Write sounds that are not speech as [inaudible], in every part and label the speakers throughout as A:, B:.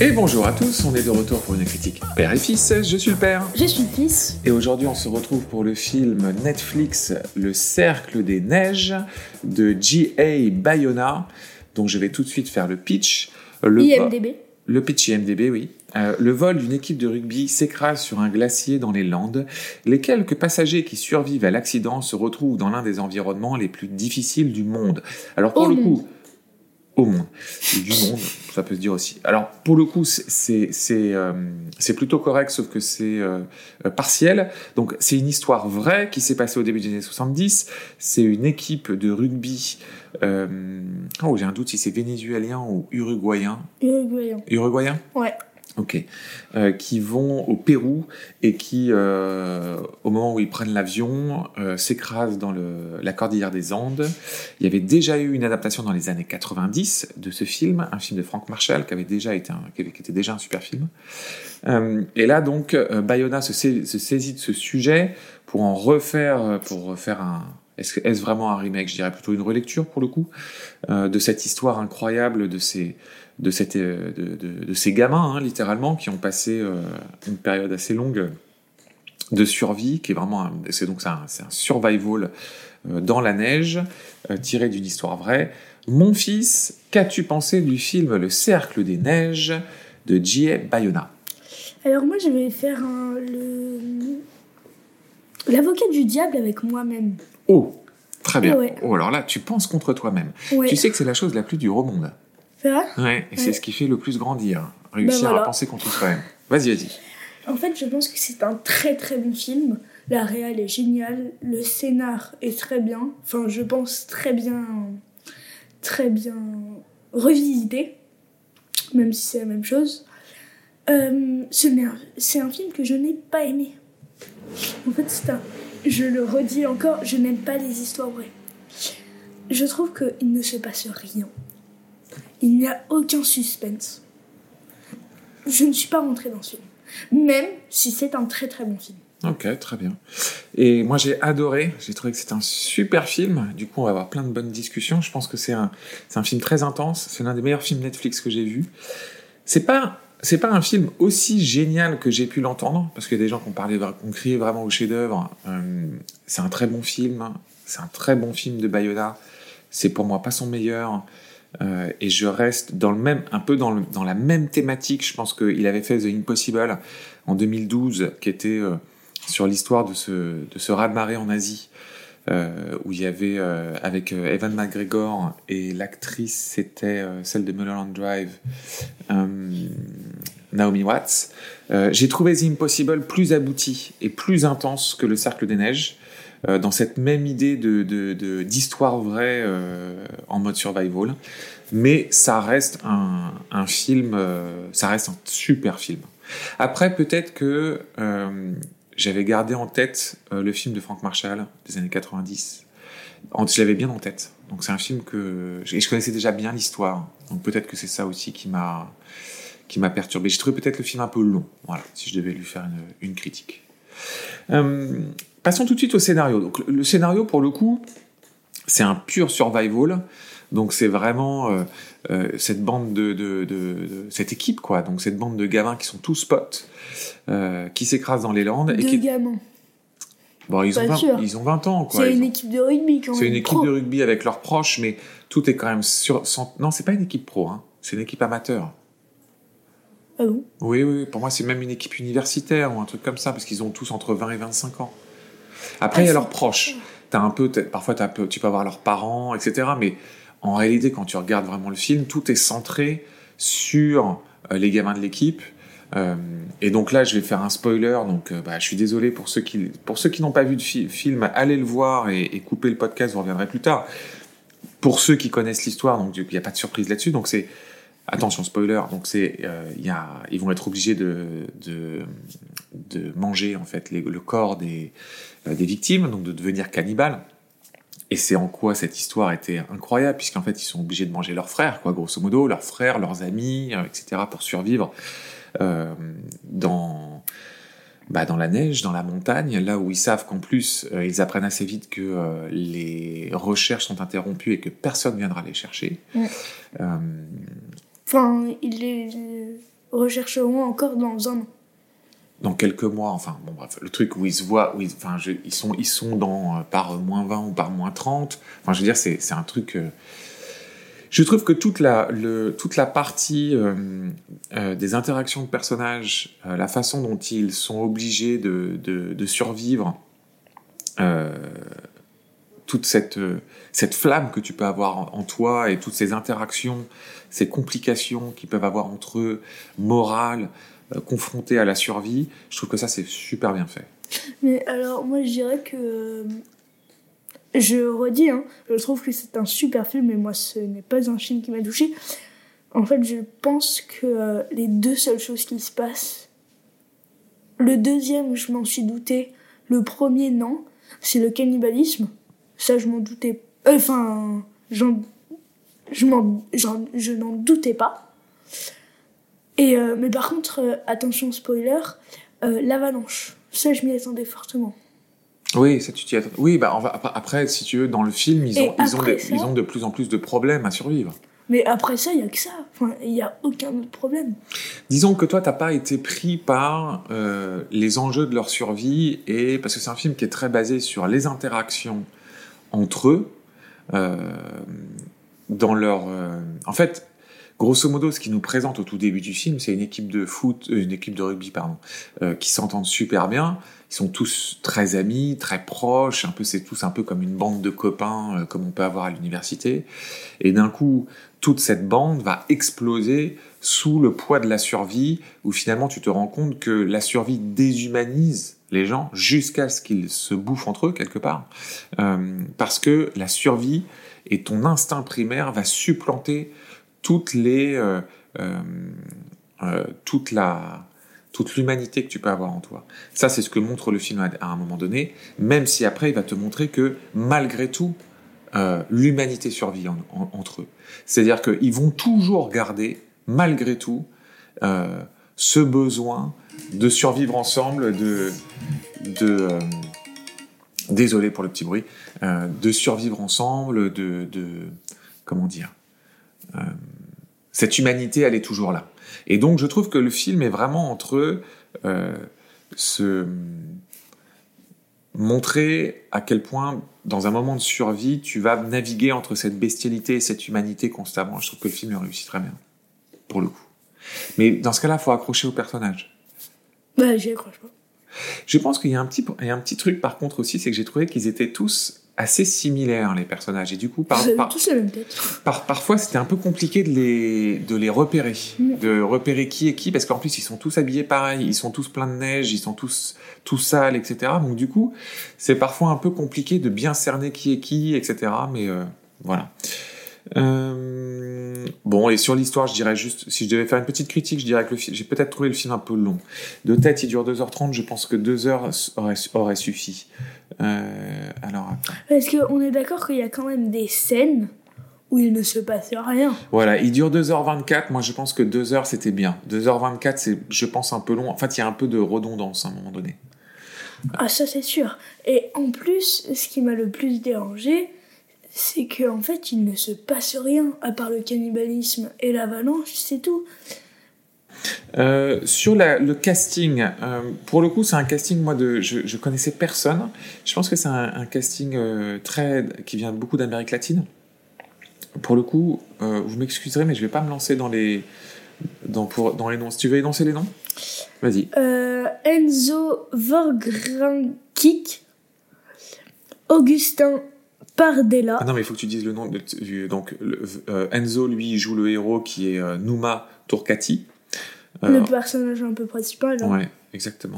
A: Et bonjour à tous, on est de retour pour une critique père et fils. Je suis le père.
B: Je suis le fils.
A: Et aujourd'hui, on se retrouve pour le film Netflix Le Cercle des Neiges de G.A. Bayona, dont je vais tout de suite faire le pitch. Le
B: IMDB.
A: Le pitch IMDB, oui. Euh, le vol d'une équipe de rugby s'écrase sur un glacier dans les Landes. Les quelques passagers qui survivent à l'accident se retrouvent dans l'un des environnements les plus difficiles du monde. Alors pour
B: Au
A: le
B: monde.
A: Au monde, du monde, ça peut se dire aussi. Alors pour le coup, c'est euh, plutôt correct, sauf que c'est euh, partiel. Donc c'est une histoire vraie qui s'est passée au début des années 70. C'est une équipe de rugby. Euh, oh, j'ai un doute si c'est vénézuélien ou uruguayen.
B: Uruguayen.
A: Uruguayen?
B: Ouais.
A: Ok. Euh, qui vont au Pérou et qui, euh, au moment où ils prennent l'avion, euh, s'écrasent dans la cordillère des Andes. Il y avait déjà eu une adaptation dans les années 90 de ce film, un film de Frank Marshall qui avait déjà été un, qui était déjà un super film. Et là donc, Bayona se, sais- se saisit de ce sujet pour en refaire, pour refaire un. Est-ce vraiment un remake? Je dirais plutôt une relecture pour le coup euh, de cette histoire incroyable de ces euh, gamins, hein, littéralement, qui ont passé euh, une période assez longue de survie, qui est vraiment, c'est donc un, un survival dans la neige, tiré d'une histoire vraie. Mon fils, qu'as-tu pensé du film Le Cercle des Neiges de J.A. Bayona?
B: Alors moi, je vais faire. L'avocat du diable avec moi-même.
A: Oh, très bien.
B: Ouais.
A: Oh, alors là, tu penses contre toi-même.
B: Ouais.
A: Tu sais que c'est la chose la plus dure au monde.
B: C'est vrai?
A: Ouais, et c'est ce qui fait le plus grandir. Réussir
B: Ben voilà.
A: à penser contre soi-même. Vas-y, vas-y.
B: En fait, je pense que c'est un très très bon film. La réal est géniale, le scénar est très bien. Enfin, je pense très bien, très bien revisité, même si c'est la même chose. Euh, c'est un film que je n'ai pas aimé. En fait, c'est un. Je le redis encore, je n'aime pas les histoires vraies. Je trouve qu'il ne se passe rien. Il n'y a aucun suspense. Je ne suis pas rentrée dans ce film. Même si c'est un très très bon film.
A: Ok, très bien. Et moi j'ai adoré, j'ai trouvé que c'était un super film. Du coup, on va avoir plein de bonnes discussions. Je pense que c'est un, un film très intense. C'est l'un des meilleurs films Netflix que j'ai vu. C'est pas, c'est pas un film aussi génial que j'ai pu l'entendre, parce a des gens qui ont parlé, qui ont crié vraiment au chef-d'œuvre. Euh, c'est un très bon film. C'est un très bon film de Bayona. C'est pour moi pas son meilleur. Euh, et je reste dans le même, un peu dans, la même thématique. Je pense qu'il avait fait The Impossible en 2012, qui était euh, sur l'histoire de ce, de ce raz-de-marée en Asie, où il y avait, euh, avec euh, Evan McGregor, et l'actrice, c'était euh, celle de Mulholland Drive, euh, Naomi Watts. Euh, J'ai trouvé The Impossible plus abouti et plus intense que Le Cercle des Neiges, euh, dans cette même idée d'histoire vraie euh, en mode survival. Mais ça reste un, film, euh, ça reste un super film. Après, peut-être que euh, j'avais gardé en tête euh, le film de Frank Marshall des années 90. En- Je l'avais bien en tête. Donc c'est un film que et je connaissais déjà bien l'histoire. Donc peut-être que c'est ça aussi qui m'a qui m'a perturbé. J'ai trouvé peut-être le film un peu long. Voilà, si je devais lui faire une, critique. Euh, passons tout de suite au scénario. Donc le scénario pour le coup, c'est un pur survival. Donc c'est vraiment euh, euh, cette bande de, de, de- de- cette équipe quoi. Donc cette bande de gamins qui sont tous potes, euh, qui s'écrasent dans les Landes et
B: Deux
A: qui
B: gamins.
A: bon ils ont
B: Pas
A: 20,
B: sûr.
A: ils ont 20 ans quoi.
B: C'est une
A: ont-
B: équipe de rugby quand même.
A: c'est une équipe
B: pro.
A: de rugby avec leurs proches, mais tout est quand même sur. Non, c'est pas une équipe pro, hein. c'est une équipe amateur.
B: Ah bon?
A: Oui, oui, pour moi c'est même une équipe universitaire ou un truc comme ça, parce qu'ils ont tous entre 20 et 25 ans. Après,
B: Ah,
A: il y a leurs proches. Un peu, parfois t'as un peu, tu peux avoir leurs parents, etc. Mais en réalité, quand tu regardes vraiment le film, tout est centré sur euh, les gamins de l'équipe. Euh, et donc là, je vais faire un spoiler. Donc, euh, bah, je suis désolé pour ceux qui, pour ceux qui n'ont pas vu de fi- film, allez le voir et, et coupez le podcast. Vous reviendrez plus tard. Pour ceux qui connaissent l'histoire, donc il n'y a pas de surprise là-dessus. Donc c'est attention spoiler. Donc c'est, euh, il y a, ils vont être obligés de, de, de manger en fait les- le corps des, euh, des victimes, donc de devenir cannibales. Et c'est en quoi cette histoire était incroyable, puisqu'en fait, ils sont obligés de manger leurs frères, quoi, grosso modo, leurs frères, leurs amis, euh, etc., pour survivre dans, bah, dans la neige, dans la montagne, là où ils savent qu'en plus, euh, ils apprennent assez vite que euh, les recherches sont interrompues et que personne viendra les chercher.
B: Ouais.
A: Euh,
B: Enfin, il est. rechercheront encore dans un an.
A: Dans quelques mois, enfin, bon, bref, le truc où ils se voient, où ils, enfin, ils sont, ils sont dans, euh, par moins 20 ou par moins 30. Enfin, je veux dire, c'est un truc. euh, je trouve que toute la, toute la partie euh, euh, des interactions de personnages, euh, la façon dont ils sont obligés de, de, survivre, euh, toute cette, euh, cette flamme que tu peux avoir en, toi et toutes ces interactions, ces complications qu'ils peuvent avoir entre eux, morales, euh, confrontés à la survie, je trouve que ça c'est super bien fait.
B: Mais alors, moi, je dirais que. euh, Je redis, hein, je trouve que c'est un super film, mais moi, ce n'est pas un film qui m'a touché. En fait, je pense que euh, les deux seules choses qui se passent. Le deuxième, je m'en suis douté. Le premier, non. C'est le cannibalisme. Ça, je m'en doutais. euh, Enfin, j'en. Je, m'en- j'en- je n'en doutais pas. Et, euh, mais par contre, euh, attention spoiler, euh, l'avalanche. Ça, je m'y attendais fortement.
A: Oui, ça tu t'y attends. Oui, bah va- après, après, si tu veux, dans le film, ils ont, ils ont,
B: ça-
A: ils ont de plus en plus de problèmes à survivre.
B: Mais après ça, il y a que ça. Enfin, il n'y a aucun autre problème.
A: Disons que toi, t'as pas été pris par euh, les enjeux de leur survie, et parce que c'est un film qui est très basé sur les interactions entre eux, euh, dans leur. euh, En fait, grosso modo, ce qui nous présente au tout début du film, c'est une équipe de foot, euh, une équipe de rugby, pardon, qui s'entendent super bien. Ils sont tous très amis, très proches. Un peu, c'est tous un peu comme une bande de copains, comme on peut avoir à l'université. Et d'un coup, toute cette bande va exploser sous le poids de la survie, où finalement tu te rends compte que la survie déshumanise les gens jusqu'à ce qu'ils se bouffent entre eux quelque part, Euh, parce que la survie et ton instinct primaire va supplanter toutes les, euh, euh, toute l'humanité que tu peux avoir en toi. Ça, c'est ce que montre le film à, un moment donné, même si après il va te montrer que malgré tout, l'humanité survit en- en- entre eux. C'est-à-dire qu'ils vont toujours garder, malgré tout, ce besoin de survivre ensemble, de, de euh, désolé pour le petit bruit, euh, de survivre ensemble, de, comment dire, euh, cette humanité, elle est toujours là. Et donc, je trouve que le film est vraiment entre ce montrer à quel point, dans un moment de survie, tu vas naviguer entre cette bestialité et cette humanité constamment. Je trouve que le film le réussit très bien, pour le coup. Mais dans ce cas-là, il faut accrocher au personnage.
B: Bah, j'y accroche pas.
A: Je pense qu'il y a un petit, il y a un petit truc par contre aussi, c'est que j'ai trouvé qu'ils étaient tous assez similaires les personnages et du coup par, par-
B: tous la même tête. [laughs]
A: par- parfois c'était un peu compliqué de les de les repérer, de repérer qui est qui parce qu'en plus ils sont tous habillés pareil, ils sont tous pleins de neige, ils sont tous tous sales etc. Donc du coup c'est parfois un peu compliqué de bien cerner qui est qui etc. Mais euh, voilà. Euh, bon, et sur l'histoire, je dirais juste, si je devais faire une petite critique, je dirais que j'ai peut-être trouvé le film un peu long. De tête, il dure 2h30, je pense que 2 heures aurait, aurait suffi. Euh, alors.
B: Parce qu'on est d'accord qu'il y a quand même des scènes où il ne se passe rien.
A: Voilà, il dure 2h24, moi je pense que 2 heures c'était bien. 2h24, c'est, je pense, un peu long. En fait, il y a un peu de redondance à un moment donné.
B: Ah, ça, c'est sûr. Et en plus, ce qui m'a le plus dérangé, c'est qu'en fait, il ne se passe rien à part le cannibalisme et l'avalanche, c'est tout.
A: Euh, sur la- le casting, euh, pour le coup, c'est un casting, moi, de, je, je connaissais personne. Je pense que c'est un, un casting euh, très, qui vient beaucoup d'Amérique latine. Pour le coup, vous m'excuserez, mais je vais pas me lancer dans les, dans, pour, dans les noms. Si tu veux énoncer les noms, vas-y.
B: Enzo Vorgrankik, Augustin Pardella,
A: Ah non, mais il faut que tu dises le nom. De, donc, le- euh, Enzo, lui, joue le héros qui est euh, Numa Turcati. Euh,
B: le personnage un peu principal. hein.
A: ouais, exactement.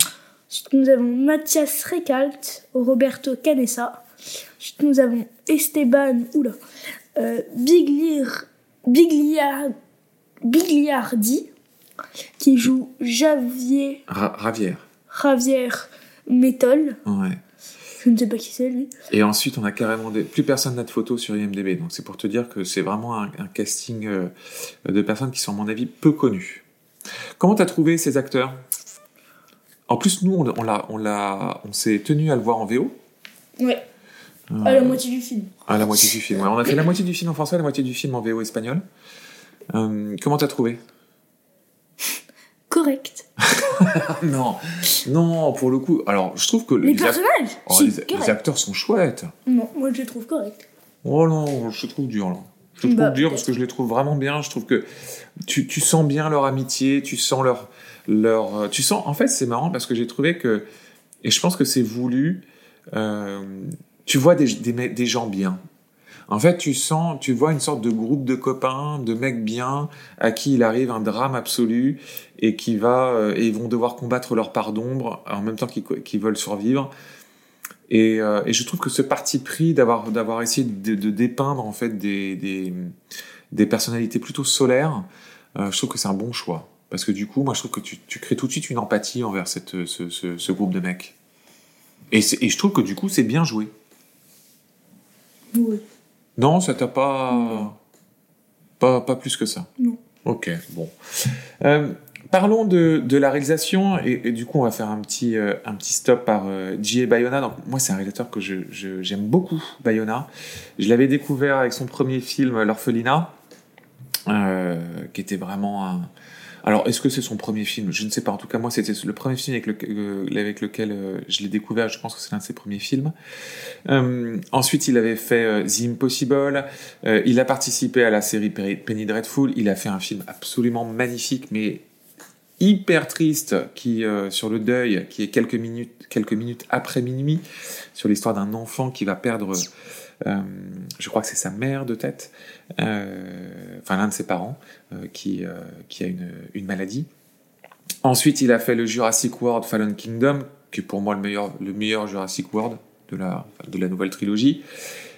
B: Ensuite, nous avons Mathias Recalt, Roberto Canessa. Ensuite, nous avons Esteban oula, euh, Biglir, Biglia- Bigliardi, qui joue Javier,
A: Ra- Ravière.
B: Javier Métol.
A: Ouais.
B: Je ne sais pas qui c'est, lui.
A: Et ensuite, on a carrément des... plus personne n'a de photos sur IMDb. Donc, c'est pour te dire que c'est vraiment un, un casting euh, de personnes qui sont, à mon avis, peu connues. Comment t'as trouvé ces acteurs? En plus, nous, on, on l'a, on l'a, on s'est tenu à le voir en VO.
B: Ouais,
A: Euh,
B: à la moitié du film.
A: à la moitié du film. Ouais, on a fait la moitié du film en français, la moitié du film en VO espagnol. Euh, comment t'as trouvé?
B: Correct. [laughs]
A: non, non, pour le coup. Alors, je trouve que
B: Les
A: les, ac-
B: personnages,
A: oh, les- les acteurs sont chouettes.
B: Non, moi je les trouve corrects.
A: Oh non, je trouve dur là. Je trouve
B: Bah,
A: dur parce que je les trouve vraiment bien. Je trouve que tu, tu sens bien leur amitié, tu sens leur, leur, euh, tu sens. En fait, c'est marrant parce que j'ai trouvé que, et je pense que c'est voulu. euh, tu vois des, des gens bien. En fait, tu sens, tu vois une sorte de groupe de copains, de mecs bien, à qui il arrive un drame absolu et qui va, euh, et vont devoir combattre leur part d'ombre en même temps qu'ils veulent survivre. Et, euh, et je trouve que ce parti pris d'avoir d'avoir essayé de, dépeindre en fait des, des, personnalités plutôt solaires, euh, je trouve que c'est un bon choix. Parce que du coup, moi, je trouve que tu, crées tout de suite une empathie envers ce, groupe de mecs. Et, et je trouve que du coup, c'est bien joué.
B: Oui.
A: Non, ça t'a pas, pas pas plus que ça.
B: Non.
A: Ok, bon. Euh, parlons de, de la réalisation et, et du coup on va faire un petit euh, un petit stop par euh, J.A. Bayona. Donc moi c'est un réalisateur que je je- j'aime beaucoup Bayona. Je l'avais découvert avec son premier film L'orphelinat, euh, qui était vraiment un. Alors est-ce que c'est son premier film? Je ne sais pas. En tout cas moi c'était le premier film avec, euh, lequel euh, je l'ai découvert. Je pense que c'est l'un de ses premiers films. Ensuite, il avait fait The Impossible. Il a participé à la série Pe- Penny Dreadful. Il a fait un film absolument magnifique, mais hyper triste, qui euh, sur le deuil, qui est quelques minutes, quelques minutes après minuit, sur l'histoire d'un enfant qui va perdre, je crois que c'est sa mère de tête, euh, enfin l'un de ses parents, euh, qui, euh, qui a une, une maladie. Ensuite, il a fait le Jurassic World Fallen Kingdom, qui est pour moi le meilleur, le meilleur Jurassic World de la, de la nouvelle trilogie.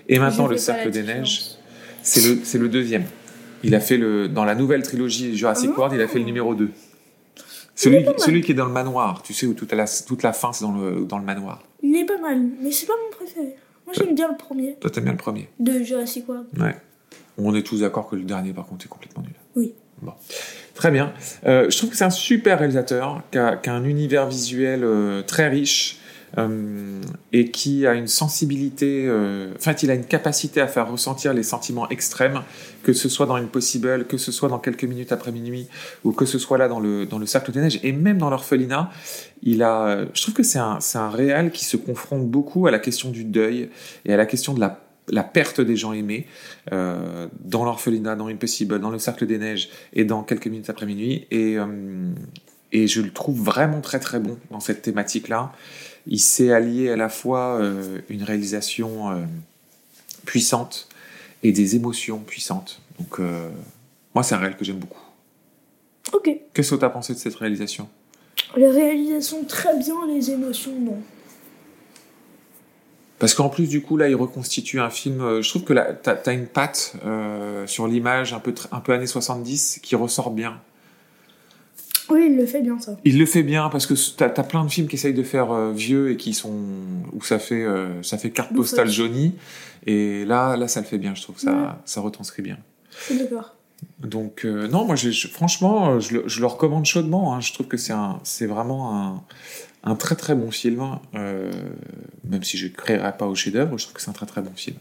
A: Et maintenant, le Cercle des. Neiges, c'est le, le deuxième. Il a fait le, dans la nouvelle trilogie Jurassic
B: Ah.
A: World, il a fait le numéro 2. Celui, celui qui est dans le manoir, tu sais, où toute la, toute la fin, c'est dans le, dans le manoir.
B: Il est pas mal, mais c'est pas mon préféré. Moi j'aime bien le premier
A: Toi, t'aimes bien le premier
B: de Jurassic World.
A: Ouais. On est tous d'accord que le dernier, par contre, est complètement nul.
B: Oui.
A: Bon. Très bien. Euh, je trouve que c'est un super réalisateur, qui a, qui a un univers visuel euh, très riche euh, et qui a une sensibilité. euh, en fait, il a une capacité à faire ressentir les sentiments extrêmes, que ce soit dans Impossible, que ce soit dans quelques minutes après minuit, ou que ce soit là dans le, dans le Cercle des Neiges, et même dans l'Orphelinat. Il a, je trouve que c'est un, un réal qui se confronte beaucoup à la question du deuil et à la question de la la perte des gens aimés euh, dans l'orphelinat, dans Impossible, dans le Cercle des Neiges et dans quelques minutes après minuit. Et, et je le trouve vraiment très très bon dans cette thématique-là. Il s'est allié à la fois euh, une réalisation euh, puissante et des émotions puissantes. Donc euh, moi, c'est un réel que j'aime beaucoup.
B: Ok.
A: Qu'est-ce que tu as pensé de cette réalisation?
B: Les réalisations très bien, les émotions non.
A: Parce qu'en plus, du coup, là, il reconstitue un film. je trouve que là, t'as as une patte sur l'image un peu, un peu années 70 qui ressort bien.
B: Oui, il le fait bien ça.
A: Il le fait bien parce que t'as as plein de films qui essayent de faire euh, vieux et qui sont où ça fait euh, ça fait carte postale jaunie et là là ça le fait bien je trouve ça
B: Ouais.
A: ça retranscrit bien
B: Je suis d'accord.
A: donc euh, non moi je- franchement je le, je le recommande chaudement hein. je trouve que c'est vraiment un, un très très bon film euh, même si je ne créerai pas au chef d'œuvre je trouve que c'est un très très bon film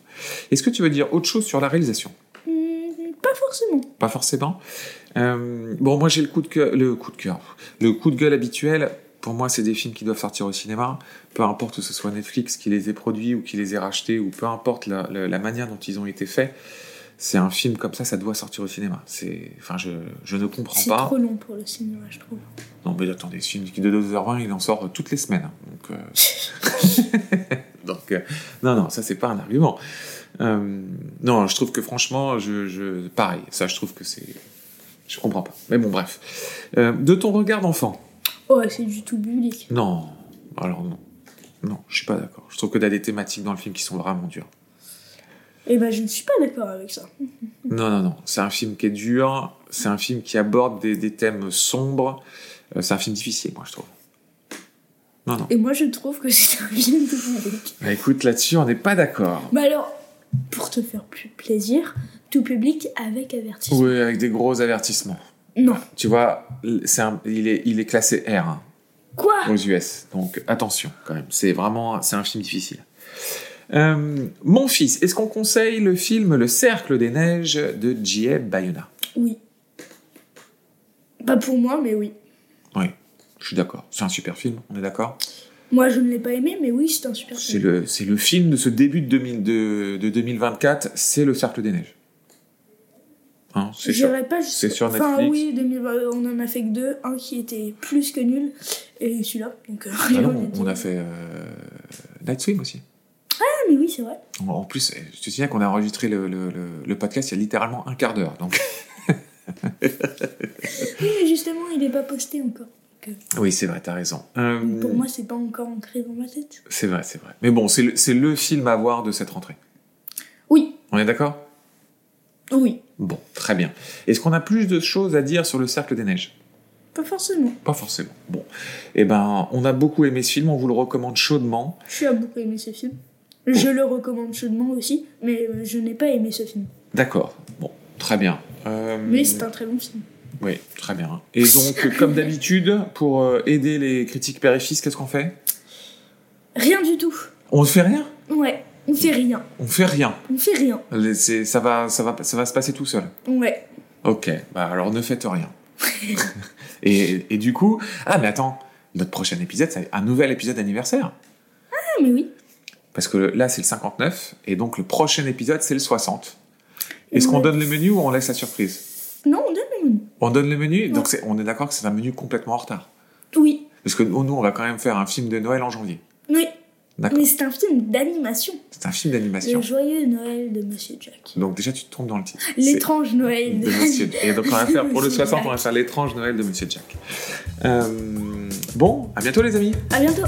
A: est-ce que tu veux dire autre chose sur la réalisation?
B: Hmm, pas forcément.
A: pas forcément? Euh, bon, moi j'ai le coup de cœur, le coup de cœur, le coup de gueule habituel. Pour moi, c'est des films qui doivent sortir au cinéma, peu importe que ce soit Netflix qui les ait produits ou qui les ait rachetés, ou peu importe la, la- la manière dont ils ont été faits. C'est un film comme ça, ça doit sortir au cinéma. C'est, enfin, je, je ne comprends
B: C'est
A: pas.
B: trop long pour le cinéma, je trouve.
A: Non, mais attendez, ce film qui de 2h20, il en sort toutes les semaines. hein. Donc, euh, [laughs] Donc, euh, non, non, ça c'est pas un argument. Non, je trouve que franchement, je, je, pareil, ça je trouve que c'est. Je comprends pas. Mais bon, bref. Euh, de ton regard d'enfant
B: Ouais, c'est du tout public.
A: Non. Alors non. Non, je suis pas d'accord. Je trouve que t'as des thématiques dans le film qui sont vraiment dures.
B: Et ben, je ne suis pas d'accord avec ça. [laughs]
A: Non, non, non. C'est un film qui est dur. C'est un film qui aborde des, des thèmes sombres. Euh, c'est un film difficile, moi, je trouve. Non, non.
B: Et moi, je trouve que c'est un film public.
A: Bah, écoute, là-dessus, on n'est pas d'accord.
B: Bah alors, pour te faire plus plaisir, tout public avec avertissement.
A: Oui, avec des gros avertissements.
B: Non.
A: Tu vois, un- il, est, il est classé R hein,
B: Quoi?
A: Aux US. Donc attention quand même. C'est vraiment c'est un film difficile. Euh, mon fils, est-ce qu'on conseille le film Le Cercle des Neiges de J.A. Bayona?
B: Oui. Pas pour moi, mais oui.
A: Oui, je suis d'accord. C'est un super film, on est d'accord?
B: Moi, je ne l'ai pas aimé, mais oui, c'est un super
A: C'est
B: film.
A: le, c'est le film de ce début de, 2000 de, de 2024, c'est Le Cercle des Neiges. Hein, c'est.
B: J'irai pas
A: c'est sur
B: Enfin,
A: Netflix.
B: oui, 2020, on en a fait que deux. Un qui était plus que nul, et celui-là. Donc, euh,
A: Ah non, on a fait euh, Night Swim aussi.
B: Ah, mais oui, c'est vrai.
A: En- En plus, je te souviens qu'on a enregistré le, le, le- le podcast il y a littéralement un quart d'heure. Donc... [laughs]
B: Oui, mais justement, il n'est pas posté encore.
A: Oui, c'est vrai, t'as raison. Euh,
B: Pour moi, c'est pas encore ancré dans ma tête.
A: C'est vrai, c'est vrai. Mais bon, c'est le, c'est le film à voir de cette rentrée.
B: Oui,
A: On est d'accord?
B: Oui,
A: Bon, très bien. Est-ce qu'on a plus de choses à dire sur le Cercle des Neiges?
B: Pas forcément.
A: Pas forcément. Bon. Eh ben, on a beaucoup aimé ce film, on vous le recommande chaudement.
B: Je suis à beaucoup aimé ce film. Je le recommande chaudement aussi, mais je n'ai pas aimé ce film.
A: D'accord. Bon, très bien. Euh,
B: Mais c'est un très bon film.
A: Oui, très bien. Et donc, euh, comme d'habitude, pour euh, aider les critiques père et fils, qu'est-ce qu'on fait?
B: Rien du tout.
A: On ne fait rien?
B: Ouais, on fait rien.
A: On fait rien.
B: On fait rien.
A: C'est- Ça va, ça, va, ça va se passer tout seul.
B: Ouais.
A: Ok, bah alors ne faites rien. [laughs] et, et du coup, ah mais attends, notre prochain épisode, c'est un nouvel épisode anniversaire.
B: Ah, mais oui.
A: Parce que là, c'est le 59, et donc le prochain épisode, c'est le 60. Est-ce qu'on donne le menu ou on laisse la surprise
B: Non, on donne le menu.
A: On donne le menu, donc c'est- on est d'accord que c'est un menu complètement en retard.
B: Oui,
A: Parce que nous, on va quand même faire un film de Noël en janvier.
B: oui.
A: D'accord.
B: Mais c'est un film d'animation.
A: C'est un film
B: Le
A: d'animation.
B: joyeux Noël de Monsieur Jack.
A: Donc déjà, tu te trompes dans le titre. C'est
B: L'étrange Noël
A: de Monsieur Et donc on va [laughs] faire pour le
B: Monsieur
A: 60, on va
B: Jack.
A: faire l'étrange Noël de Monsieur Jack. Euh, bon, à bientôt les amis.
B: À bientôt.